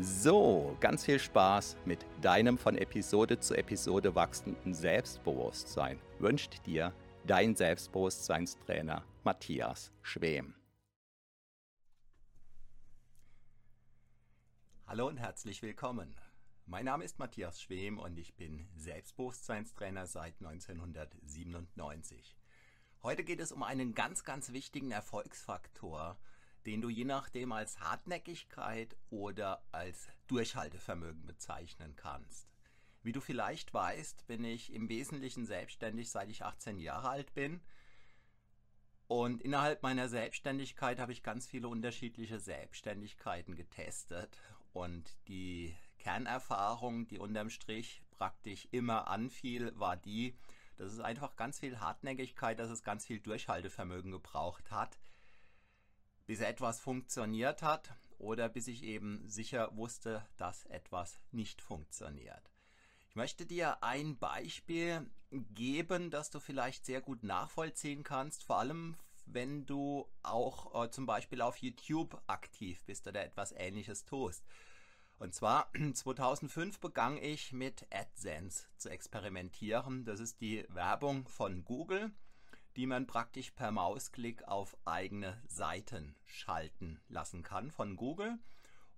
So, ganz viel Spaß mit deinem von Episode zu Episode wachsenden Selbstbewusstsein wünscht dir dein Selbstbewusstseinstrainer Matthias Schwem. Hallo und herzlich willkommen. Mein Name ist Matthias Schwem und ich bin Selbstbewusstseinstrainer seit 1997. Heute geht es um einen ganz, ganz wichtigen Erfolgsfaktor, den du je nachdem als Hartnäckigkeit oder als Durchhaltevermögen bezeichnen kannst. Wie du vielleicht weißt, bin ich im Wesentlichen selbstständig, seit ich 18 Jahre alt bin. Und innerhalb meiner Selbstständigkeit habe ich ganz viele unterschiedliche Selbstständigkeiten getestet. Und die Kernerfahrung, die unterm Strich praktisch immer anfiel, war die, dass es einfach ganz viel Hartnäckigkeit, dass es ganz viel Durchhaltevermögen gebraucht hat, bis etwas funktioniert hat oder bis ich eben sicher wusste, dass etwas nicht funktioniert. Ich möchte dir ein Beispiel geben, das du vielleicht sehr gut nachvollziehen kannst, vor allem wenn du auch äh, zum Beispiel auf YouTube aktiv bist oder etwas ähnliches tust. Und zwar 2005 begann ich mit AdSense zu experimentieren. Das ist die Werbung von Google die man praktisch per Mausklick auf eigene Seiten schalten lassen kann von Google.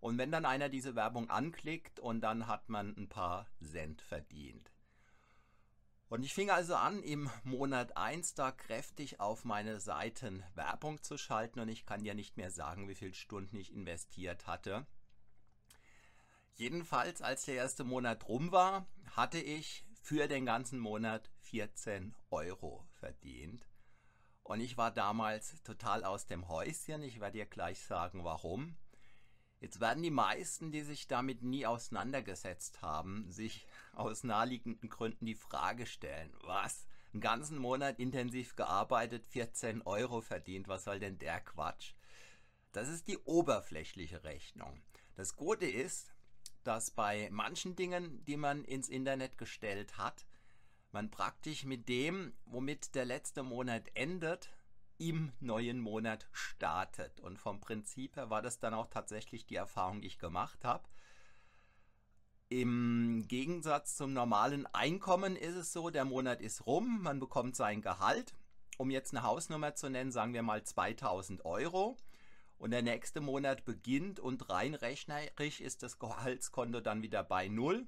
Und wenn dann einer diese Werbung anklickt und dann hat man ein paar Cent verdient. Und ich fing also an, im Monat 1 da kräftig auf meine Seiten Werbung zu schalten und ich kann dir nicht mehr sagen, wie viele Stunden ich investiert hatte. Jedenfalls, als der erste Monat rum war, hatte ich für den ganzen Monat 14 Euro verdient. Und ich war damals total aus dem Häuschen. Ich werde dir gleich sagen, warum. Jetzt werden die meisten, die sich damit nie auseinandergesetzt haben, sich aus naheliegenden Gründen die Frage stellen, was? Einen ganzen Monat intensiv gearbeitet, 14 Euro verdient, was soll denn der Quatsch? Das ist die oberflächliche Rechnung. Das Gute ist, dass bei manchen Dingen, die man ins Internet gestellt hat, man praktisch mit dem, womit der letzte Monat endet, im neuen Monat startet. Und vom Prinzip her war das dann auch tatsächlich die Erfahrung, die ich gemacht habe. Im Gegensatz zum normalen Einkommen ist es so, der Monat ist rum, man bekommt sein Gehalt. Um jetzt eine Hausnummer zu nennen, sagen wir mal 2000 Euro. Und der nächste Monat beginnt und rein rechnerisch ist das Gehaltskonto dann wieder bei Null.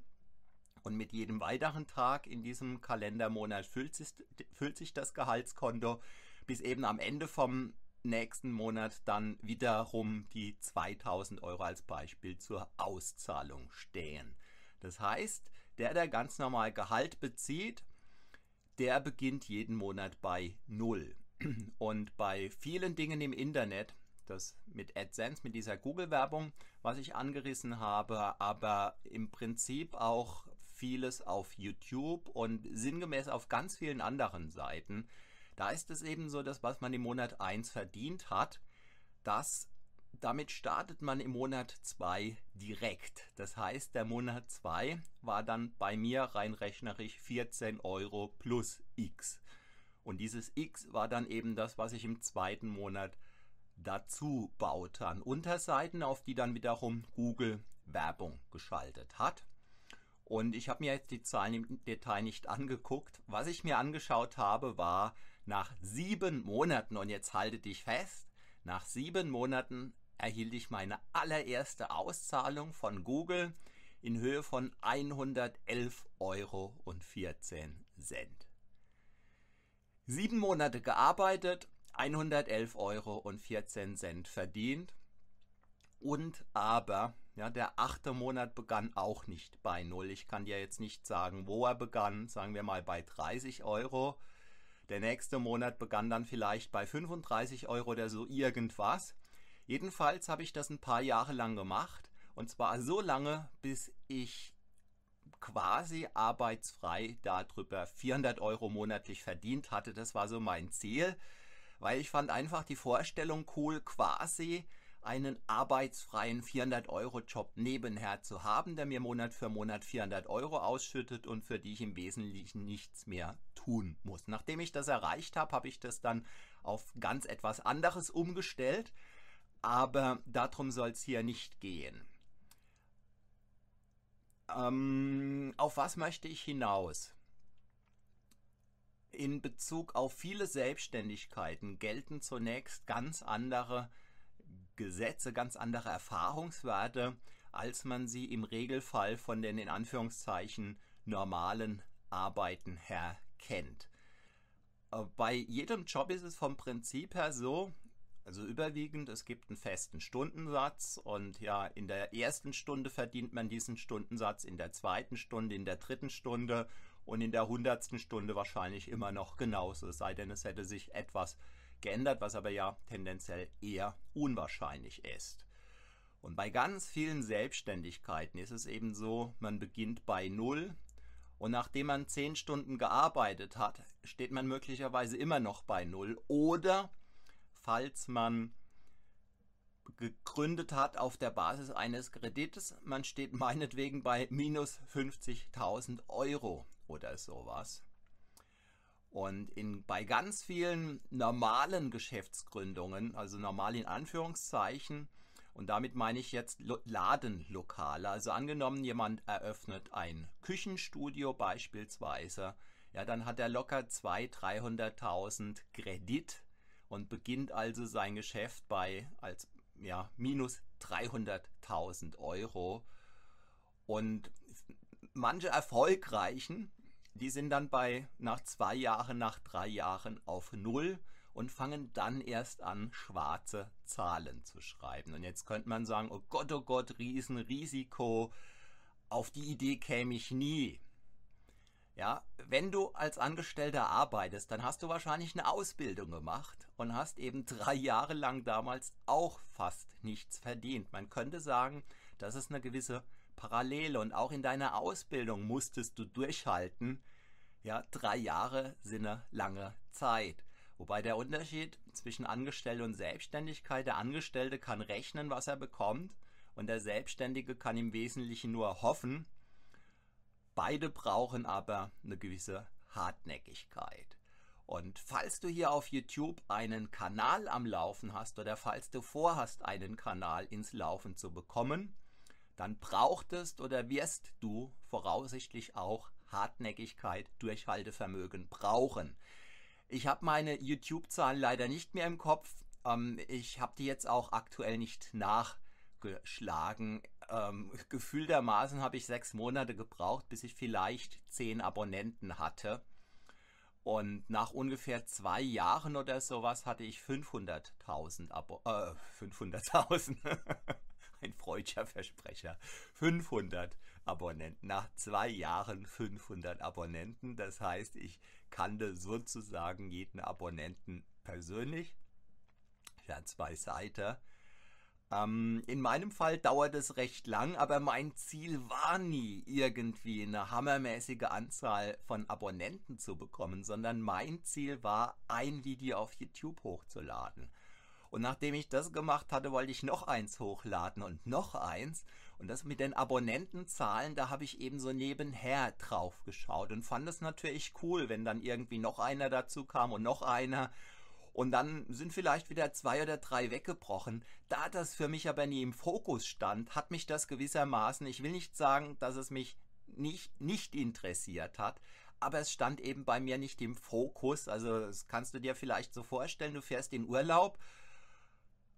Und mit jedem weiteren Tag in diesem Kalendermonat füllt sich, füllt sich das Gehaltskonto, bis eben am Ende vom nächsten Monat dann wiederum die 2000 Euro als Beispiel zur Auszahlung stehen. Das heißt, der, der ganz normal Gehalt bezieht, der beginnt jeden Monat bei Null. Und bei vielen Dingen im Internet, das mit AdSense, mit dieser Google-Werbung, was ich angerissen habe, aber im Prinzip auch vieles auf YouTube und sinngemäß auf ganz vielen anderen Seiten. Da ist es eben so, dass was man im Monat 1 verdient hat, das damit startet man im Monat 2 direkt. Das heißt, der Monat 2 war dann bei mir rein rechnerisch 14 Euro plus X. Und dieses X war dann eben das, was ich im zweiten Monat dazu baute an Unterseiten, auf die dann wiederum Google Werbung geschaltet hat. Und ich habe mir jetzt die Zahlen im Detail nicht angeguckt. Was ich mir angeschaut habe, war nach sieben Monaten, und jetzt halte dich fest, nach sieben Monaten erhielt ich meine allererste Auszahlung von Google in Höhe von 111,14 Euro. Sieben Monate gearbeitet, 111,14 Euro verdient. Und aber, ja, der achte Monat begann auch nicht bei Null. Ich kann dir jetzt nicht sagen, wo er begann, sagen wir mal bei 30 Euro. Der nächste Monat begann dann vielleicht bei 35 Euro oder so irgendwas. Jedenfalls habe ich das ein paar Jahre lang gemacht. Und zwar so lange, bis ich quasi arbeitsfrei darüber 400 Euro monatlich verdient hatte. Das war so mein Ziel, weil ich fand einfach die Vorstellung cool, quasi einen arbeitsfreien 400-Euro-Job nebenher zu haben, der mir Monat für Monat 400 Euro ausschüttet und für die ich im Wesentlichen nichts mehr tun muss. Nachdem ich das erreicht habe, habe ich das dann auf ganz etwas anderes umgestellt, aber darum soll es hier nicht gehen. Ähm, auf was möchte ich hinaus? In Bezug auf viele Selbstständigkeiten gelten zunächst ganz andere Gesetze, ganz andere Erfahrungswerte, als man sie im Regelfall von den in Anführungszeichen normalen Arbeiten her kennt. Äh, bei jedem Job ist es vom Prinzip her so, also überwiegend, es gibt einen festen Stundensatz und ja, in der ersten Stunde verdient man diesen Stundensatz, in der zweiten Stunde, in der dritten Stunde und in der hundertsten Stunde wahrscheinlich immer noch genauso, es sei denn, es hätte sich etwas geändert, was aber ja tendenziell eher unwahrscheinlich ist. Und bei ganz vielen Selbstständigkeiten ist es eben so, man beginnt bei Null und nachdem man zehn Stunden gearbeitet hat, steht man möglicherweise immer noch bei Null oder falls man gegründet hat auf der Basis eines Kredites. Man steht meinetwegen bei minus 50.000 Euro oder sowas. Und in, bei ganz vielen normalen Geschäftsgründungen, also normal in Anführungszeichen, und damit meine ich jetzt Ladenlokale. Also angenommen, jemand eröffnet ein Küchenstudio beispielsweise, ja, dann hat er locker 200.000, 300.000 Kredit und beginnt also sein Geschäft bei als ja, minus 300.000 Euro. Und manche erfolgreichen, die sind dann bei nach zwei Jahren, nach drei Jahren auf Null und fangen dann erst an, schwarze Zahlen zu schreiben. Und jetzt könnte man sagen, oh Gott, oh Gott, Riesenrisiko, auf die Idee käme ich nie. Ja, wenn du als Angestellter arbeitest, dann hast du wahrscheinlich eine Ausbildung gemacht und hast eben drei Jahre lang damals auch fast nichts verdient. Man könnte sagen, das ist eine gewisse Parallele und auch in deiner Ausbildung musstest du durchhalten. Ja, drei Jahre sind eine lange Zeit. Wobei der Unterschied zwischen Angestellte und Selbstständigkeit, der Angestellte kann rechnen, was er bekommt und der Selbstständige kann im Wesentlichen nur hoffen, Beide brauchen aber eine gewisse Hartnäckigkeit. Und falls du hier auf YouTube einen Kanal am Laufen hast oder falls du vorhast, einen Kanal ins Laufen zu bekommen, dann brauchtest oder wirst du voraussichtlich auch Hartnäckigkeit, Durchhaltevermögen brauchen. Ich habe meine YouTube-Zahlen leider nicht mehr im Kopf. Ähm, ich habe die jetzt auch aktuell nicht nachgeschlagen ähm, gefühltermaßen habe ich sechs Monate gebraucht, bis ich vielleicht zehn Abonnenten hatte. Und nach ungefähr zwei Jahren oder sowas hatte ich 500.000 Abo äh, 500.000. Ein freudscher Versprecher. 500 Abonnenten. Nach zwei Jahren 500 Abonnenten. Das heißt, ich kannte sozusagen jeden Abonnenten persönlich. Scherz beiseite. Ähm, in meinem Fall dauert es recht lang, aber mein Ziel war nie irgendwie eine hammermäßige Anzahl von Abonnenten zu bekommen, sondern mein Ziel war, ein Video auf YouTube hochzuladen. Und nachdem ich das gemacht hatte, wollte ich noch eins hochladen und noch eins. Und das mit den Abonnentenzahlen, da habe ich eben so nebenher drauf geschaut und fand es natürlich cool, wenn dann irgendwie noch einer dazu kam und noch einer und dann sind vielleicht wieder zwei oder drei weggebrochen. Da das für mich aber nie im Fokus stand, hat mich das gewissermaßen, ich will nicht sagen, dass es mich nicht, nicht interessiert hat. Aber es stand eben bei mir nicht im Fokus. Also das kannst du dir vielleicht so vorstellen, du fährst in Urlaub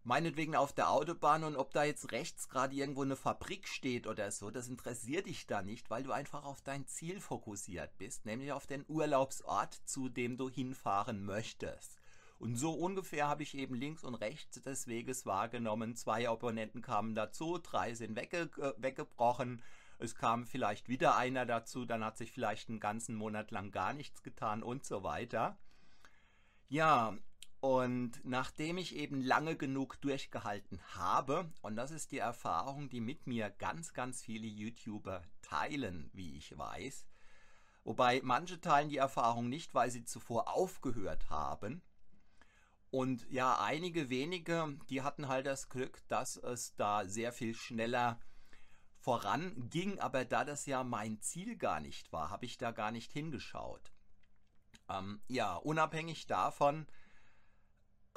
meinetwegen auf der Autobahn und ob da jetzt rechts gerade irgendwo eine Fabrik steht oder so, das interessiert dich da nicht, weil du einfach auf dein Ziel fokussiert bist, nämlich auf den Urlaubsort, zu dem du hinfahren möchtest. Und so ungefähr habe ich eben links und rechts des Weges wahrgenommen. Zwei Opponenten kamen dazu, drei sind wegge weggebrochen. Es kam vielleicht wieder einer dazu, dann hat sich vielleicht einen ganzen Monat lang gar nichts getan und so weiter. Ja, und nachdem ich eben lange genug durchgehalten habe, und das ist die Erfahrung, die mit mir ganz, ganz viele YouTuber teilen, wie ich weiß, wobei manche teilen die Erfahrung nicht, weil sie zuvor aufgehört haben. Und ja, einige wenige, die hatten halt das Glück, dass es da sehr viel schneller voranging, aber da das ja mein Ziel gar nicht war, habe ich da gar nicht hingeschaut. Ähm, ja, unabhängig davon,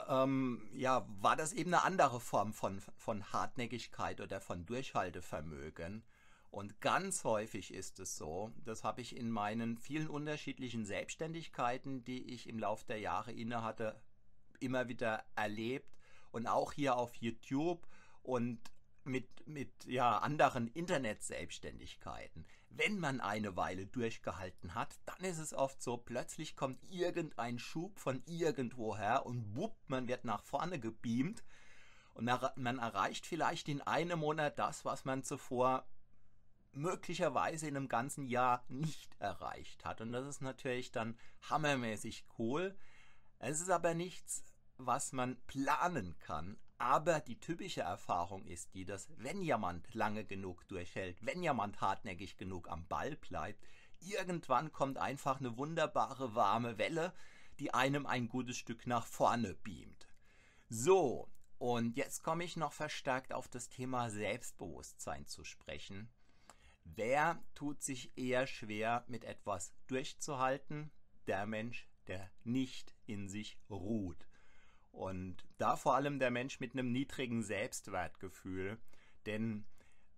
ähm, ja, war das eben eine andere Form von, von Hartnäckigkeit oder von Durchhaltevermögen. Und ganz häufig ist es so, das habe ich in meinen vielen unterschiedlichen Selbstständigkeiten, die ich im Laufe der Jahre inne hatte, immer wieder erlebt und auch hier auf YouTube und mit, mit ja, anderen Internet-Selbstständigkeiten. Wenn man eine Weile durchgehalten hat, dann ist es oft so, plötzlich kommt irgendein Schub von irgendwoher und bupp, man wird nach vorne gebeamt und man erreicht vielleicht in einem Monat das, was man zuvor möglicherweise in einem ganzen Jahr nicht erreicht hat. Und das ist natürlich dann hammermäßig cool. Es ist aber nichts, was man planen kann. Aber die typische Erfahrung ist die, dass wenn jemand lange genug durchhält, wenn jemand hartnäckig genug am Ball bleibt, irgendwann kommt einfach eine wunderbare warme Welle, die einem ein gutes Stück nach vorne beamt. So, und jetzt komme ich noch verstärkt auf das Thema Selbstbewusstsein zu sprechen. Wer tut sich eher schwer, mit etwas durchzuhalten? Der Mensch, der nicht in sich ruht. Und da vor allem der Mensch mit einem niedrigen Selbstwertgefühl. Denn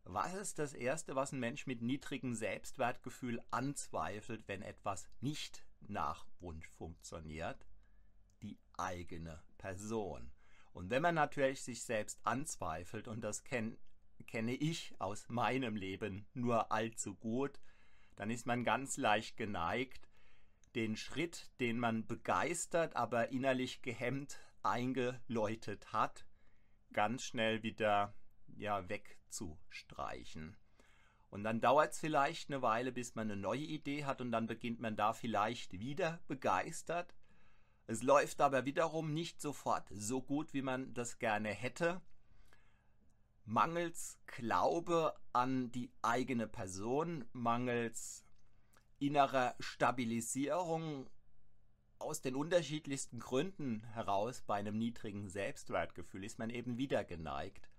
was ist das Erste, was ein Mensch mit niedrigem Selbstwertgefühl anzweifelt, wenn etwas nicht nach Wunsch funktioniert? Die eigene Person. Und wenn man natürlich sich selbst anzweifelt, und das kenn, kenne ich aus meinem Leben nur allzu gut, dann ist man ganz leicht geneigt, den Schritt, den man begeistert, aber innerlich gehemmt eingeläutet hat, ganz schnell wieder ja, wegzustreichen. Und dann dauert es vielleicht eine Weile, bis man eine neue Idee hat und dann beginnt man da vielleicht wieder begeistert. Es läuft aber wiederum nicht sofort so gut, wie man das gerne hätte. Mangels Glaube an die eigene Person, mangels innerer Stabilisierung aus den unterschiedlichsten Gründen heraus bei einem niedrigen Selbstwertgefühl ist man eben wieder geneigt,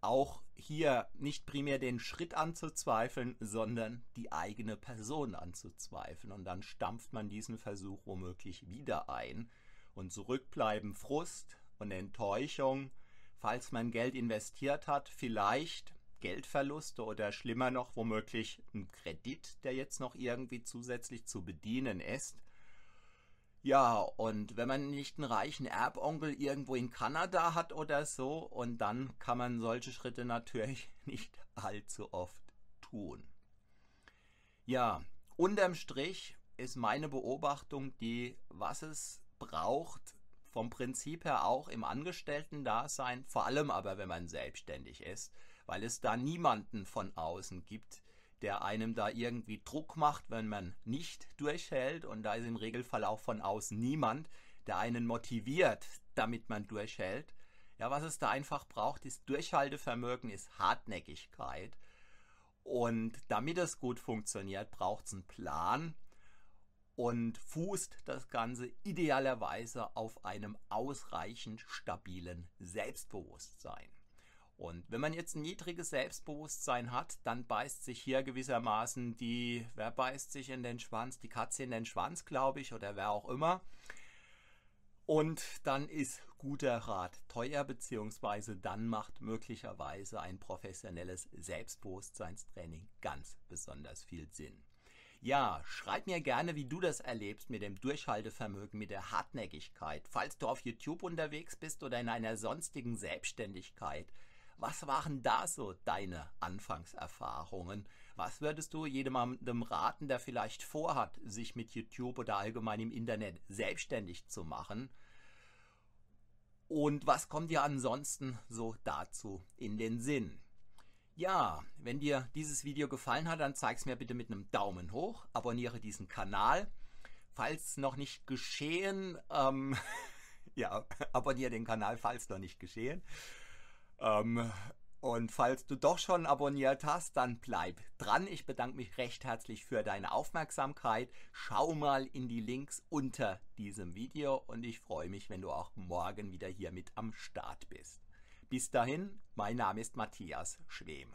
auch hier nicht primär den Schritt anzuzweifeln, sondern die eigene Person anzuzweifeln. Und dann stampft man diesen Versuch womöglich wieder ein. Und zurückbleiben Frust und Enttäuschung, falls man Geld investiert hat, vielleicht Geldverluste oder schlimmer noch womöglich ein Kredit, der jetzt noch irgendwie zusätzlich zu bedienen ist. Ja, und wenn man nicht einen reichen Erbonkel irgendwo in Kanada hat oder so, und dann kann man solche Schritte natürlich nicht allzu oft tun. Ja, unterm Strich ist meine Beobachtung die, was es braucht, vom Prinzip her auch im Angestellten-Dasein, vor allem aber, wenn man selbstständig ist, weil es da niemanden von außen gibt, der einem da irgendwie Druck macht, wenn man nicht durchhält. Und da ist im Regelfall auch von außen niemand, der einen motiviert, damit man durchhält. Ja, was es da einfach braucht, ist Durchhaltevermögen, ist Hartnäckigkeit. Und damit es gut funktioniert, braucht es einen Plan und fußt das Ganze idealerweise auf einem ausreichend stabilen Selbstbewusstsein. Und wenn man jetzt ein niedriges Selbstbewusstsein hat, dann beißt sich hier gewissermaßen die, wer beißt sich in den Schwanz? Die Katze in den Schwanz, glaube ich, oder wer auch immer. Und dann ist guter Rat teuer, beziehungsweise dann macht möglicherweise ein professionelles Selbstbewusstseinstraining ganz besonders viel Sinn. Ja, schreib mir gerne, wie du das erlebst mit dem Durchhaltevermögen, mit der Hartnäckigkeit. Falls du auf YouTube unterwegs bist oder in einer sonstigen Selbstständigkeit, was waren da so deine Anfangserfahrungen? Was würdest du jedem raten, der vielleicht vorhat, sich mit YouTube oder allgemein im Internet selbstständig zu machen? Und was kommt dir ansonsten so dazu in den Sinn? Ja, wenn dir dieses Video gefallen hat, dann zeig es mir bitte mit einem Daumen hoch, abonniere diesen Kanal. Falls noch nicht geschehen, ähm, ja, abonniere den Kanal, falls noch nicht geschehen. Ähm, und falls du doch schon abonniert hast, dann bleib dran. Ich bedanke mich recht herzlich für deine Aufmerksamkeit. Schau mal in die Links unter diesem Video und ich freue mich, wenn du auch morgen wieder hier mit am Start bist. Bis dahin, mein Name ist Matthias Schwem.